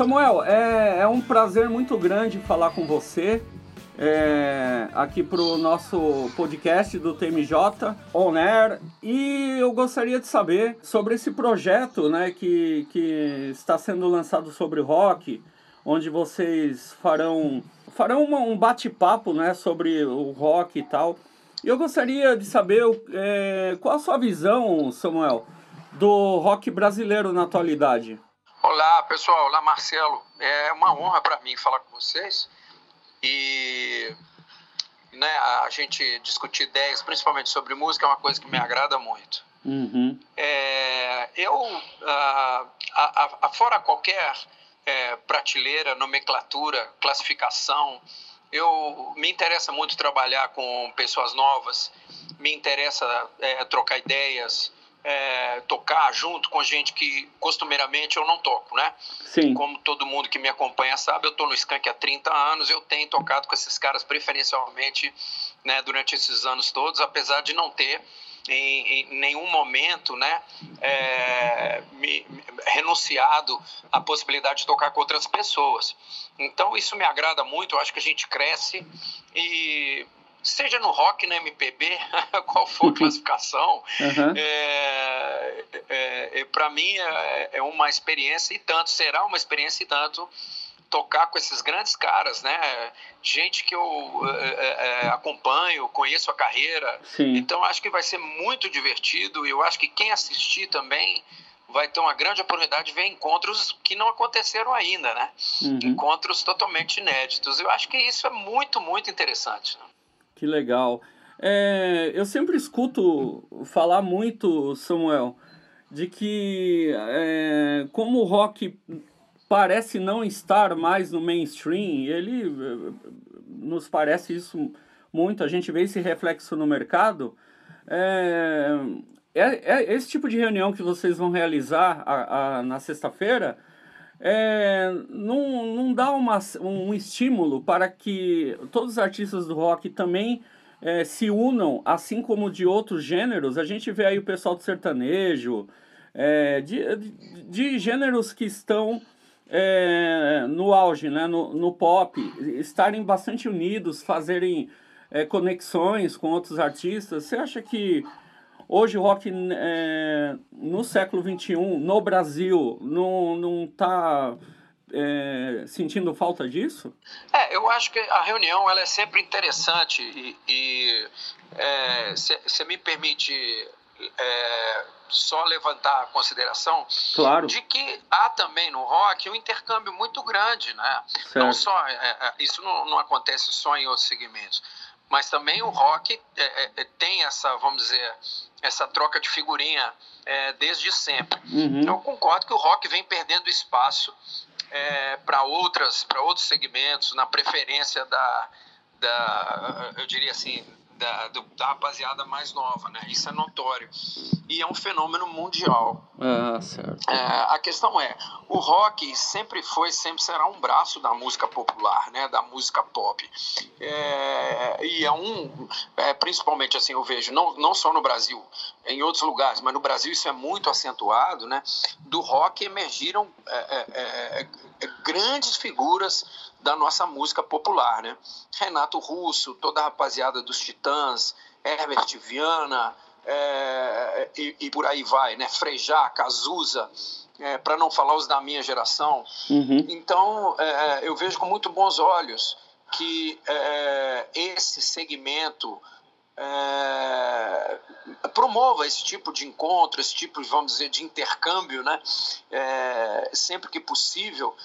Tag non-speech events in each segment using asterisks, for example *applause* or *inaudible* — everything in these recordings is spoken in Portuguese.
Samuel, é, é um prazer muito grande falar com você é, aqui para o nosso podcast do TMJ On Air e eu gostaria de saber sobre esse projeto né, que, que está sendo lançado sobre rock, onde vocês farão, farão uma, um bate-papo né, sobre o rock e tal. E eu gostaria de saber é, qual a sua visão, Samuel, do rock brasileiro na atualidade. Olá, pessoal. Olá, Marcelo. É uma honra para mim falar com vocês e né, a gente discutir ideias, principalmente sobre música, é uma coisa que me agrada muito. Uhum. É, eu, a, a, a, fora qualquer é, prateleira, nomenclatura, classificação, eu me interessa muito trabalhar com pessoas novas, me interessa é, trocar ideias, é, tocar junto com gente que costumeiramente eu não toco, né? Sim. Como todo mundo que me acompanha sabe, eu estou no Skank há 30 anos, eu tenho tocado com esses caras preferencialmente né, durante esses anos todos, apesar de não ter em, em nenhum momento né, é, me, me, renunciado à possibilidade de tocar com outras pessoas. Então isso me agrada muito, eu acho que a gente cresce e seja no rock, no MPB, *laughs* qual for a *laughs* classificação, Uhum. é, é, para mim é, é uma experiência e tanto, será uma experiência e tanto tocar com esses grandes caras, né? Gente que eu é, é, acompanho, conheço a carreira. Sim. Então acho que vai ser muito divertido e eu acho que quem assistir também vai ter uma grande oportunidade de ver encontros que não aconteceram ainda, né? Uhum. Encontros totalmente inéditos. Eu acho que isso é muito, muito interessante. Né? Que legal. É, eu sempre escuto falar muito, Samuel, de que é, como o rock parece não estar mais no mainstream, ele nos parece isso muito, a gente vê esse reflexo no mercado. É, é, é esse tipo de reunião que vocês vão realizar a, a, na sexta-feira é, não, não dá uma, um estímulo para que todos os artistas do rock também é, se unam, assim como de outros gêneros. A gente vê aí o pessoal do sertanejo, é, de, de, de, gêneros que estão é, no auge, né, no, no pop, estarem bastante unidos, fazerem é, conexões com outros artistas. Você acha que hoje o rock é, no século XXI, no Brasil, não está é, sentindo falta disso? É, eu acho que a reunião ela é sempre interessante e você me permite é, só levantar a consideração claro. de que há também no rock um intercâmbio muito grande, né? Certo. Não só é, isso não, não, acontece só em outros segmentos, mas também o rock é, tem essa, vamos dizer, essa troca de figurinha desde sempre. Uhum. Eu concordo que o rock vem perdendo espaço para outras, para outros segmentos, na preferência da, da eu diria assim da, do, da rapaziada mais nova, né? Isso é notório. E é um fenômeno mundial. Ah, certo. É, a questão é, o rock sempre foi, sempre será um braço da música popular, né? Da música pop. É, e é um, é, principalmente assim, eu vejo, não, não só no Brasil, em outros lugares, mas no Brasil isso é muito acentuado, né? Do rock emergiram grandes figuras da nossa música popular, né? Renato Russo, toda a rapaziada dos Titãs, Herbert Viana, é, e, e, por aí vai, né? Frejá, Cazuza, é, para não falar os da minha geração. Uhum. Então, é, eu vejo com muito bons olhos que esse segmento promova esse tipo de encontro, esse tipo, vamos dizer, de intercâmbio, né? sempre que possível,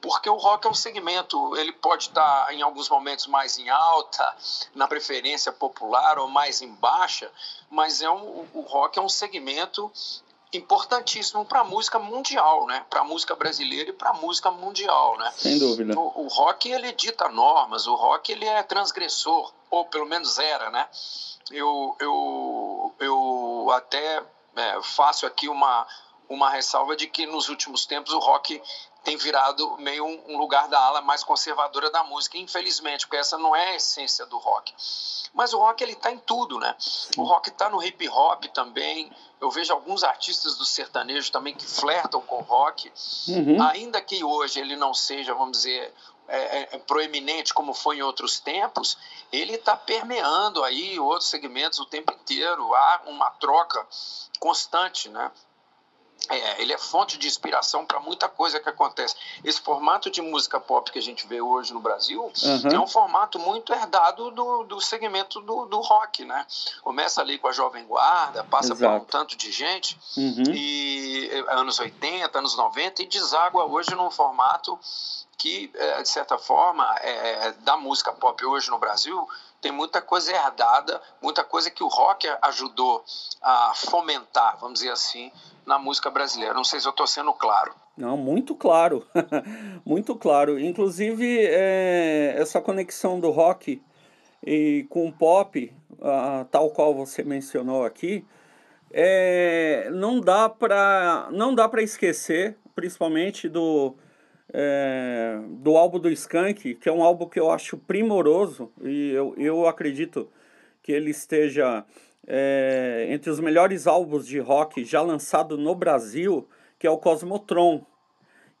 porque o rock é um segmento, ele pode estar em alguns momentos mais em alta, na preferência popular ou mais em baixa, mas é um, o rock é um segmento importantíssimo para a música mundial, né? Para a música brasileira e para a música mundial, né? Sem dúvida. O, o, rock ele dita normas, o rock ele é transgressor, ou pelo menos era, né? Eu, eu, eu até é, faço aqui uma uma ressalva de que nos últimos tempos o rock tem virado meio um, lugar da ala mais conservadora da música, infelizmente, porque essa não é a essência do rock. Mas o rock ele está em tudo, né? O rock está no hip hop também. Eu vejo alguns artistas do sertanejo também que flertam com o rock, uhum. ainda que hoje ele não seja, vamos dizer, é, é, é proeminente como foi em outros tempos, ele está permeando aí outros segmentos o tempo inteiro. Há uma troca constante, né? É, ele é fonte de inspiração para muita coisa que acontece. Esse formato de música pop que a gente vê hoje no Brasil uhum. é um formato muito herdado do, do segmento do, do rock, né? Começa ali com a Jovem Guarda, passa Exato. por um tanto de gente, uhum. e anos 80, anos 90, e deságua hoje num formato que, é, de certa forma, é, da música pop hoje no Brasil, tem muita coisa herdada, muita coisa que o rock ajudou a fomentar, vamos dizer assim, na música brasileira. Não sei se eu estou sendo claro. Não, muito claro, *laughs* muito claro. Inclusive, é, essa conexão do rock e com o pop, tal qual você mencionou aqui, é, não dá para não dá para esquecer, principalmente do é, do álbum do Skank, que é um álbum que eu acho primoroso e eu, eu acredito que ele esteja é, entre os melhores álbuns de rock já lançado no Brasil, que é o Cosmotron.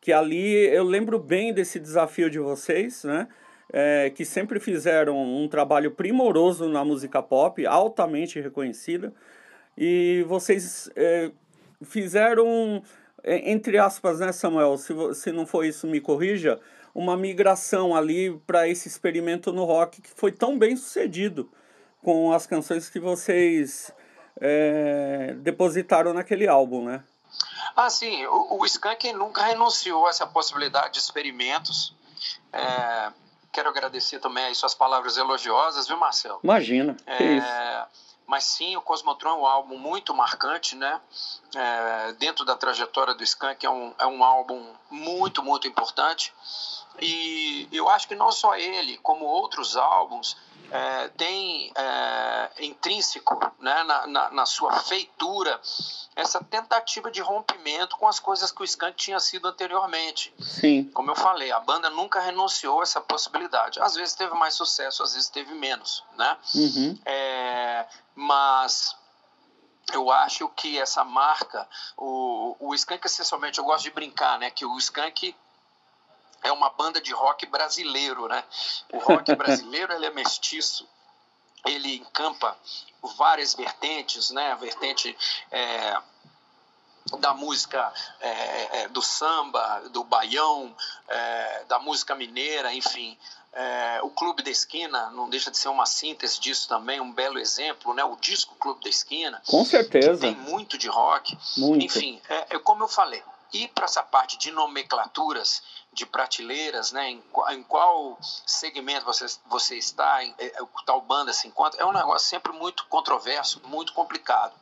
Que ali eu lembro bem desse desafio de vocês, né? É, que sempre fizeram um trabalho primoroso na música pop, altamente reconhecida, e vocês é, fizeram é, entre aspas, né, Samuel? Se, se não for isso, me corrija. Uma migração ali para esse experimento no rock que foi tão bem sucedido com as canções que vocês é, depositaram naquele álbum, né? Ah, sim. O, o Skank nunca renunciou a essa possibilidade de experimentos. É, quero agradecer também as suas palavras elogiosas, viu, Marcelo? Imagina. É, mas sim, o Cosmotron é um álbum muito marcante, né? É, dentro da trajetória do Skank é um, é um álbum muito, muito importante. E eu acho que não só ele, como outros álbuns, é, tem é, intrínseco né, na, na, na, sua feitura essa tentativa de rompimento com as coisas que o Skank tinha sido anteriormente. Sim. Como eu falei, a banda nunca renunciou a essa possibilidade. Às vezes teve mais sucesso, às vezes teve menos, né? Uhum. É, mas eu acho que essa marca, o, o Skank essencialmente, eu gosto de brincar, né? Que o Skank é uma banda de rock brasileiro, né? O rock *laughs* brasileiro ele é mestiço, ele encampa várias vertentes, né? A vertente é, da música é, é, do samba, do baião, é, da música mineira, enfim. É, o Clube da Esquina não deixa de ser uma síntese disso também, um belo exemplo, né? O disco Clube da Esquina. Com certeza. tem muito de rock. Muito. Enfim, é, é como eu falei, e para essa parte de nomenclaturas, de prateleiras, né, em, em qual segmento você, você está, em, é, tal banda se encontra, é um negócio sempre muito controverso, muito complicado.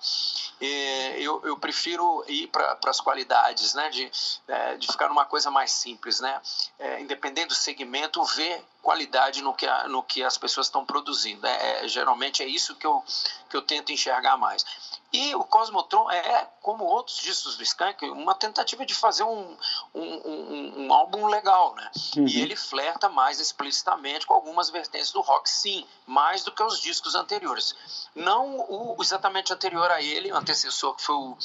E eu, eu prefiro ir para as qualidades, né, de, é, de ficar numa coisa mais simples, né, é, independente do segmento, ver qualidade no que, a, no que as pessoas estão produzindo. É, é, geralmente é isso que eu, que eu tento enxergar mais. E o Cosmotron é, como outros discos do Skank, uma tentativa de fazer um, um, um, um álbum legal, né? Uhum. E ele flerta mais explicitamente com algumas vertentes do rock, sim, mais do que os discos anteriores. Não o exatamente anterior a ele, o antecessor que foi o,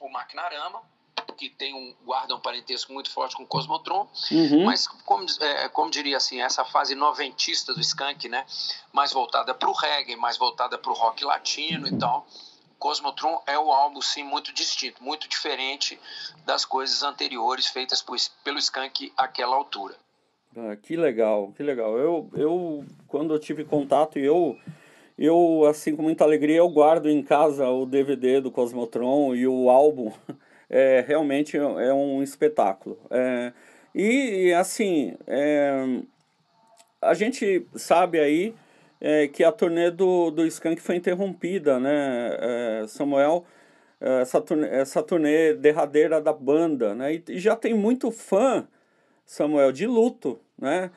o Maquinarama, que tem um guarda um parentesco muito forte com o Cosmotron, uhum. mas como, é, como diria assim, essa fase noventista do Skank, né, mais voltada para o reggae, mais voltada para o rock latino e tal. Cosmotron é o álbum sim muito distinto, muito diferente das coisas anteriores feitas por, pelo Skank àquela altura. Ah, que legal, que legal. Eu, eu quando eu tive contato, eu eu assim com muita alegria eu guardo em casa o DVD do Cosmotron e o álbum *laughs* é realmente é um espetáculo. É, e assim, é, a gente sabe aí é, que a turnê do, do Skank foi interrompida, né, é, Samuel? É, essa turnê, essa turnê derradeira da banda, né? E, e já tem muito fã, Samuel, de luto, né?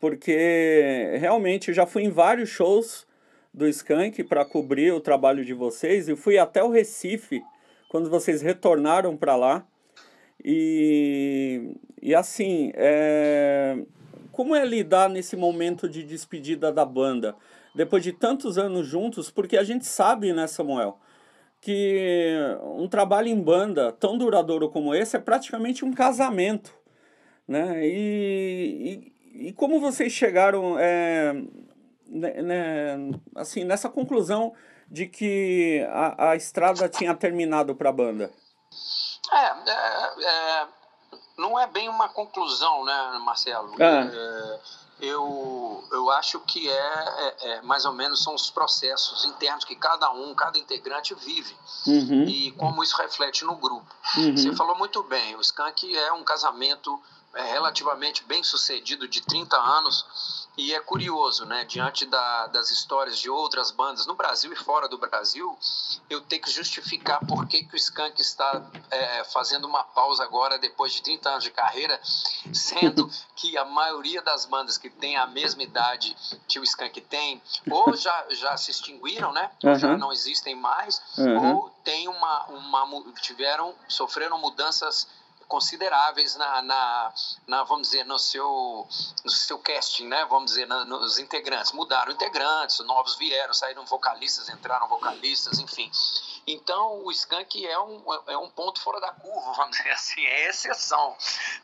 Porque realmente já fui em vários shows do Skank para cobrir o trabalho de vocês e fui até o Recife quando vocês retornaram para lá. E, e assim, é, como é lidar nesse momento de despedida da banda? Depois de tantos anos juntos, porque a gente sabe, né, Samuel, que um trabalho em banda tão duradouro como esse é praticamente um casamento, né? E, e, e como vocês chegaram é, né, né, assim, nessa conclusão de que a, a estrada tinha terminado para a banda? É, é, é, não é bem uma conclusão, né, Marcelo? Ah. É, eu, eu acho que é, é, é, mais ou menos são os processos internos que cada um, cada integrante vive uhum. e como isso reflete no grupo. Uhum. Você falou muito bem, o Skank é um casamento é, relativamente bem sucedido de 30 anos e é curioso, né, diante da, das histórias de outras bandas no Brasil e fora do Brasil, eu tenho que justificar por que, que o Skank está é, fazendo uma pausa agora, depois de 30 anos de carreira, sendo *laughs* que a maioria das bandas que tem a mesma idade que o Skank tem, ou já, já se extinguiram, né, uhum. já não existem mais, uhum. ou tem uma, uma, tiveram, sofreram mudanças consideráveis na, na, na, vamos dizer, no seu, no seu casting, né? Vamos dizer, na, nos integrantes. Mudaram integrantes, novos vieram, saíram vocalistas, entraram vocalistas, enfim. Então, o Skank é um, é um ponto fora da curva, *laughs* vamos dizer assim, é exceção,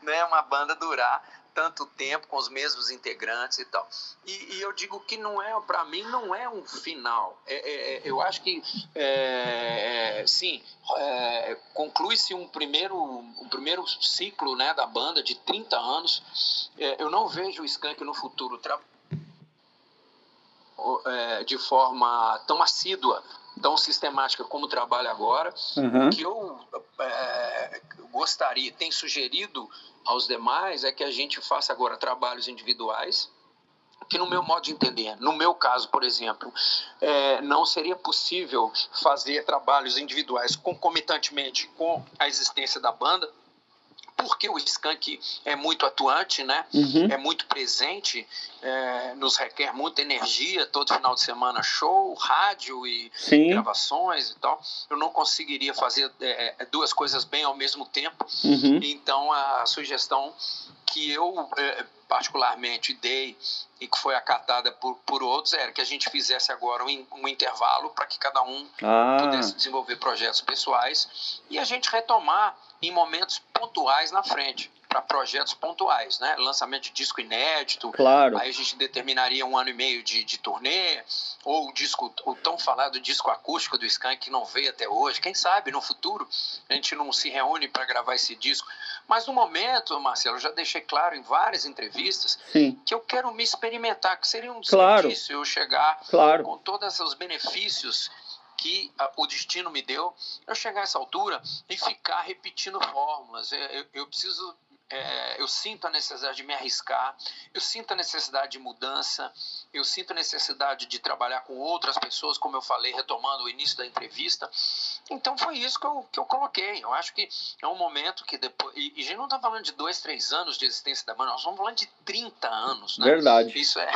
né? Uma banda durar tanto tempo com os mesmos integrantes e tal. E, e eu digo que não é, para mim, não é um final. É, é, é eu acho que, é, é sim, é, conclui-se um primeiro, um primeiro ciclo né, da banda de 30 anos. eu não vejo o Skank no futuro de forma tão assídua tão sistemática como trabalha agora, uhum. que eu é, gostaria, tem sugerido aos demais é que a gente faça agora trabalhos individuais, que no meu modo de entender, no meu caso, por exemplo, é, não seria possível fazer trabalhos individuais concomitantemente com a existência da banda, porque o Skank é muito atuante, né? Uhum. É muito presente, é, nos requer muita energia, todo final de semana show, rádio e Sim. gravações e tal. Eu não conseguiria fazer é, é duas coisas bem ao mesmo tempo. Uhum. Então a sugestão que eu é, particularmente dei e que foi acatada por, por outros era que a gente fizesse agora um, um intervalo para que cada um ah. pudesse desenvolver projetos pessoais e a gente retomar em momentos pontuais na frente para projetos pontuais, né? Lançamento de disco inédito. Claro. Aí a gente determinaria um ano e meio de, de turnê, ou o disco, o tão falado disco acústico do Skank que não veio até hoje. Quem sabe no futuro a gente não se reúne para gravar esse disco. Mas no momento, Marcelo, eu já deixei claro em várias entrevistas Sim. que eu quero me experimentar, que seria um desperdício claro. eu chegar claro. com todos os benefícios que a, o destino me deu, eu chegar a essa altura e ficar repetindo fórmulas. Eu, eu, eu preciso é, eu sinto a necessidade de me arriscar, eu sinto a necessidade de mudança, eu sinto a necessidade de trabalhar com outras pessoas, como eu falei, retomando o início da entrevista. Então foi isso que eu, que eu coloquei. Eu acho que é um momento que depois. E, e a gente não está falando de dois, três anos de existência da banda, nós estamos falando de 30 anos. Né? Verdade. Isso é.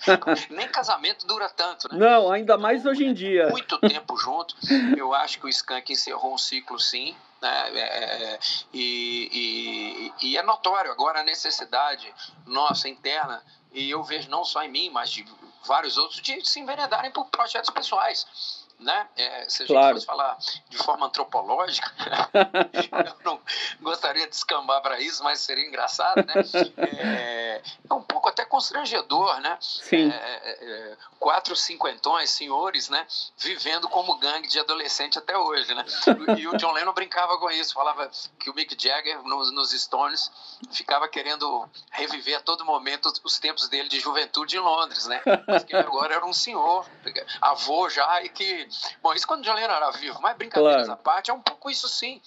*laughs* Nem casamento dura tanto, né? Não, ainda mais hoje em dia. Muito tempo junto. Eu acho que o Skank encerrou um ciclo, sim. Né? É, é, e, e, e é notório agora a necessidade nossa interna, e eu vejo não só em mim, mas de vários outros, de se enveredarem por projetos pessoais né? É, se a gente claro. fosse falar de forma antropológica, *laughs* *laughs* eu não gostaria de escambar para isso, mas seria engraçado, né? É, *laughs* é, um pouco até constrangedor, né? Sim. É, é, é quatro cinquentões, senhores, né? Vivendo como gangue de adolescente até hoje, né? E o John Lennon brincava com isso, falava que o Mick Jagger nos, nos Stones ficava querendo reviver a todo momento os tempos dele de juventude em Londres, né? Mas que agora era um senhor, avô já, e que Bom, isso quando o John Lennon era vivo, mas brincadeiras claro. à parte, é um pouco isso sim.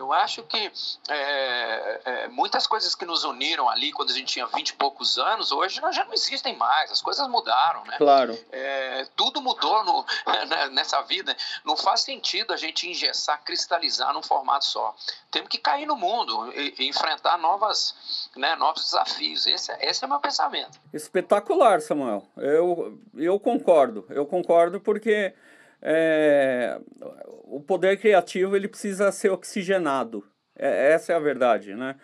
Eu acho que é, é, muitas coisas que nos uniram ali quando a gente tinha vinte e poucos anos, hoje já não existem mais, as coisas mudaram, né? Claro. É, tudo mudou no, *laughs* né, nessa vida. Não faz sentido a gente engessar, cristalizar num formato só. Temos que cair no mundo e, e enfrentar novas, né, novos desafios. Esse, é, esse é o meu pensamento. Espetacular, Samuel. Eu, eu concordo. Eu concordo porque é, o poder criativo ele precisa ser oxigenado. É, essa é a verdade, né?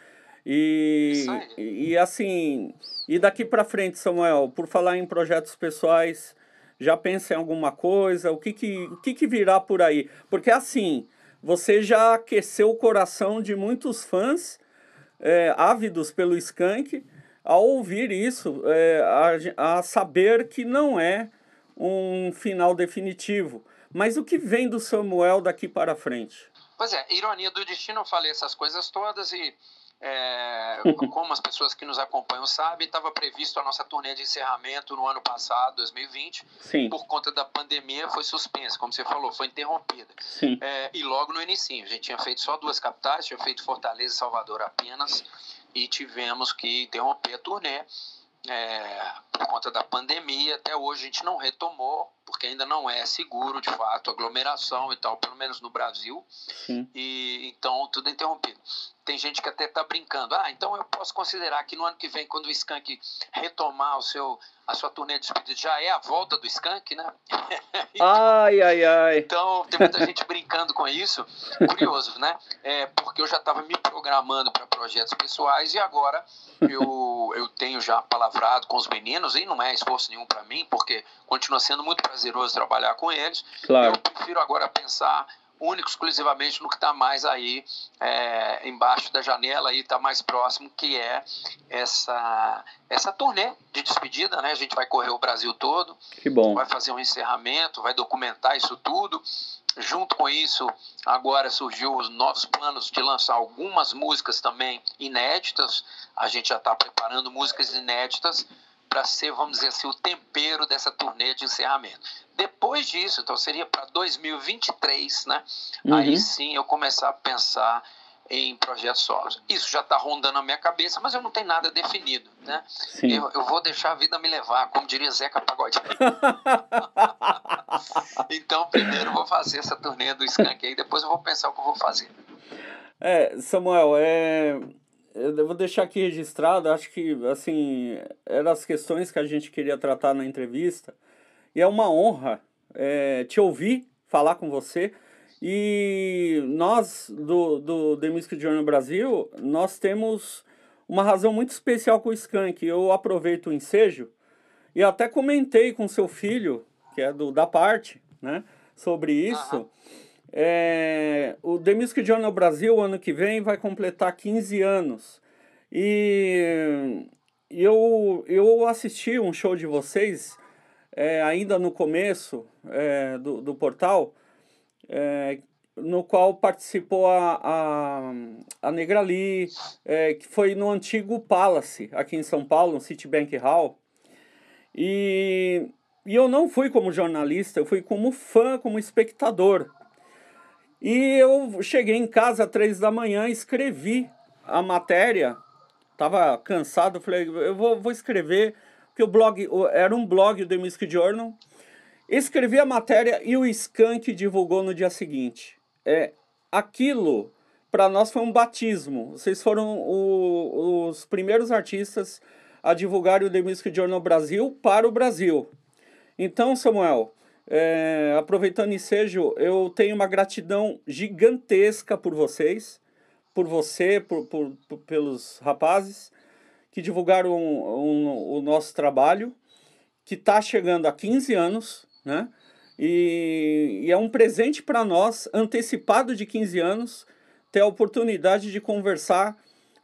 E, e assim, e daqui para frente, Samuel, por falar em projetos pessoais, já pensa em alguma coisa? O que que, o que, que virá por aí? Porque assim, você já aqueceu o coração de muitos fãs é, ávidos pelo Skank ao ouvir isso, é, a, a saber que não é um final definitivo. Mas o que vem do Samuel daqui para frente? Pois é, ironia do destino, eu falei essas coisas todas e é, *laughs* como as pessoas que nos acompanham sabem, estava previsto a nossa turnê de encerramento no ano passado, 2020. Sim. Por conta da pandemia, foi suspensa, como você falou, foi interrompida. É, e logo no início, a gente tinha feito só duas capitais, tinha feito Fortaleza e Salvador apenas, e tivemos que interromper a turnê é, por conta da pandemia. Até hoje a gente não retomou, porque ainda não é seguro, de fato, aglomeração e tal, pelo menos no Brasil. Sim. E então tudo é interrompido. Tem gente que até está brincando. Ah, então eu posso considerar que no ano que vem, quando o Skank retomar o seu, a sua turnê de despedida, já é a volta do Skank, né? *laughs* então, ai, ai, ai. Então, tem muita gente brincando com isso. Curioso, né? É, porque eu já estava me programando para projetos pessoais e agora eu, eu tenho já palavrado com os meninos e não é esforço nenhum para mim, porque continua sendo muito prazeroso trabalhar com eles. Claro. Eu prefiro agora pensar único exclusivamente no que está mais aí é, embaixo da janela e está mais próximo que é essa essa turnê de despedida né? A gente vai correr o Brasil todo. Que bom. Vai fazer um encerramento vai documentar isso tudo. Junto com isso agora surgiu os novos planos de lançar algumas músicas também inéditas. A gente já está preparando músicas inéditas para ser, vamos dizer assim, o tempero dessa turnê de encerramento. Depois disso, então seria para 2023, né? Uhum. Aí sim eu começar a pensar em projetos solos. Isso já está rondando na minha cabeça, mas eu não tenho nada definido, né? Eu, eu, vou deixar a vida me levar, como diria Zeca Pagodinho. *laughs* então, primeiro eu vou fazer essa turnê do Skank aí, depois eu vou pensar o que eu vou fazer. É, Samuel, é, eu vou deixar aqui registrado, acho que, assim, eram as questões que a gente queria tratar na entrevista. E é uma honra é, te ouvir, falar com você. E nós, do, do The Music Journal Brasil, nós temos uma razão muito especial com o Skank. Eu aproveito o ensejo e até comentei com seu filho, que é do da parte, né, sobre isso. É, o The Music Journal Brasil, ano que vem, vai completar 15 anos. E eu, eu assisti um show de vocês, é, ainda no começo é, do, do portal, é, no qual participou a, a, a Negra Lee, é, que foi no antigo Palace, aqui em São Paulo, no Citibank Hall. E, e eu não fui como jornalista, eu fui como fã, como espectador. E eu cheguei em casa às três da manhã, escrevi a matéria, tava cansado, falei, eu vou, vou escrever, porque o blog, era um blog do Music Journal, escrevi a matéria e o Skank divulgou no dia seguinte. É, aquilo, para nós, foi um batismo. Vocês foram o, os primeiros artistas a divulgar o The Music Journal Brasil para o Brasil. Então, Samuel, é, aproveitando ensejo, eu tenho uma gratidão gigantesca por vocês, por você, por, por, por pelos rapazes que divulgaram um, um, o nosso trabalho, que está chegando a 15 anos, né? E, e é um presente para nós, antecipado de 15 anos, ter a oportunidade de conversar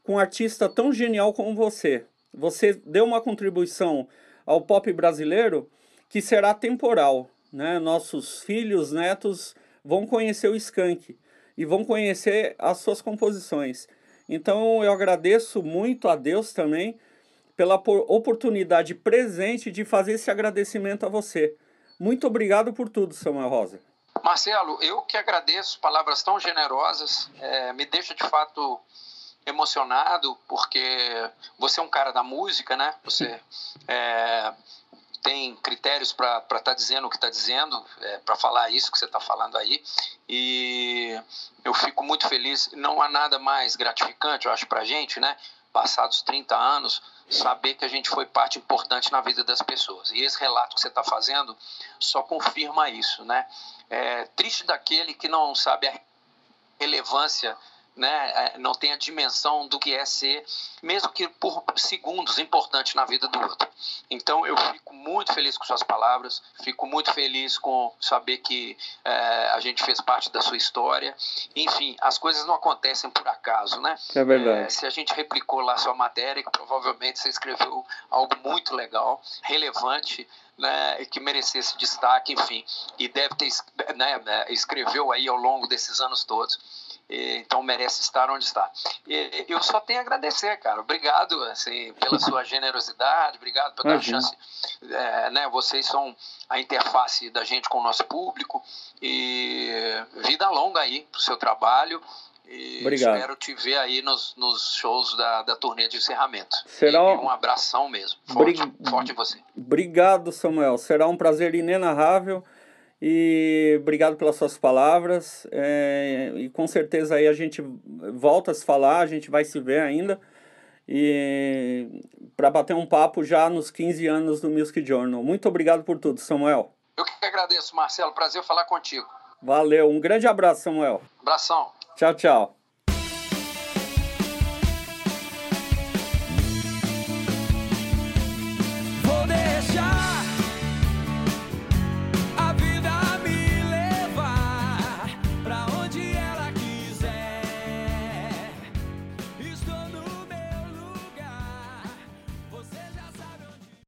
com um artista tão genial como você. Você deu uma contribuição ao pop brasileiro que será temporal né, nossos filhos, netos vão conhecer o Skank e vão conhecer as suas composições. Então eu agradeço muito a Deus também pela oportunidade presente de fazer esse agradecimento a você. Muito obrigado por tudo, Samuel Rosa. Marcelo, eu que agradeço palavras tão generosas, é, me deixa de fato emocionado, porque você é um cara da música, né? Você é, tem critérios para estar tá dizendo o que está dizendo, é, para falar isso que você está falando aí. E eu fico muito feliz. Não há nada mais gratificante, eu acho, para a gente, né? Passados 30 anos, saber que a gente foi parte importante na vida das pessoas. E esse relato que você está fazendo só confirma isso, né? É triste daquele que não sabe a relevância né, é, não tem a dimensão do que é ser, mesmo que por segundos, importante na vida do outro. Então eu fico muito feliz com suas palavras, fico muito feliz com saber que é, a gente fez parte da sua história. Enfim, as coisas não acontecem por acaso, né? É verdade. É, se a gente replicou lá sua matéria, que provavelmente você escreveu algo muito legal, relevante, né, que merecesse destaque, enfim, e deve ter né, é, escreveu aí ao longo desses anos todos então merece estar onde está. eu só tenho a agradecer, cara. Obrigado assim, pela *laughs* sua generosidade, obrigado pela chance. É, né, vocês são a interface da gente com o nosso público e vida longa aí para o seu trabalho. E Obrigado. espero te ver aí nos, nos shows da, da turnê de encerramento. Será um abração mesmo. Forte, forte você. Obrigado, Samuel. Será um prazer inenarrável. E obrigado pelas suas palavras. É, e com certeza aí a gente volta a se falar, a gente vai se ver ainda. E para bater um papo já nos 15 anos do Music Journal. Muito obrigado por tudo, Samuel. Eu que agradeço, Marcelo. Prazer falar contigo. Valeu. Um grande abraço, Samuel. Abração. Tchau, tchau.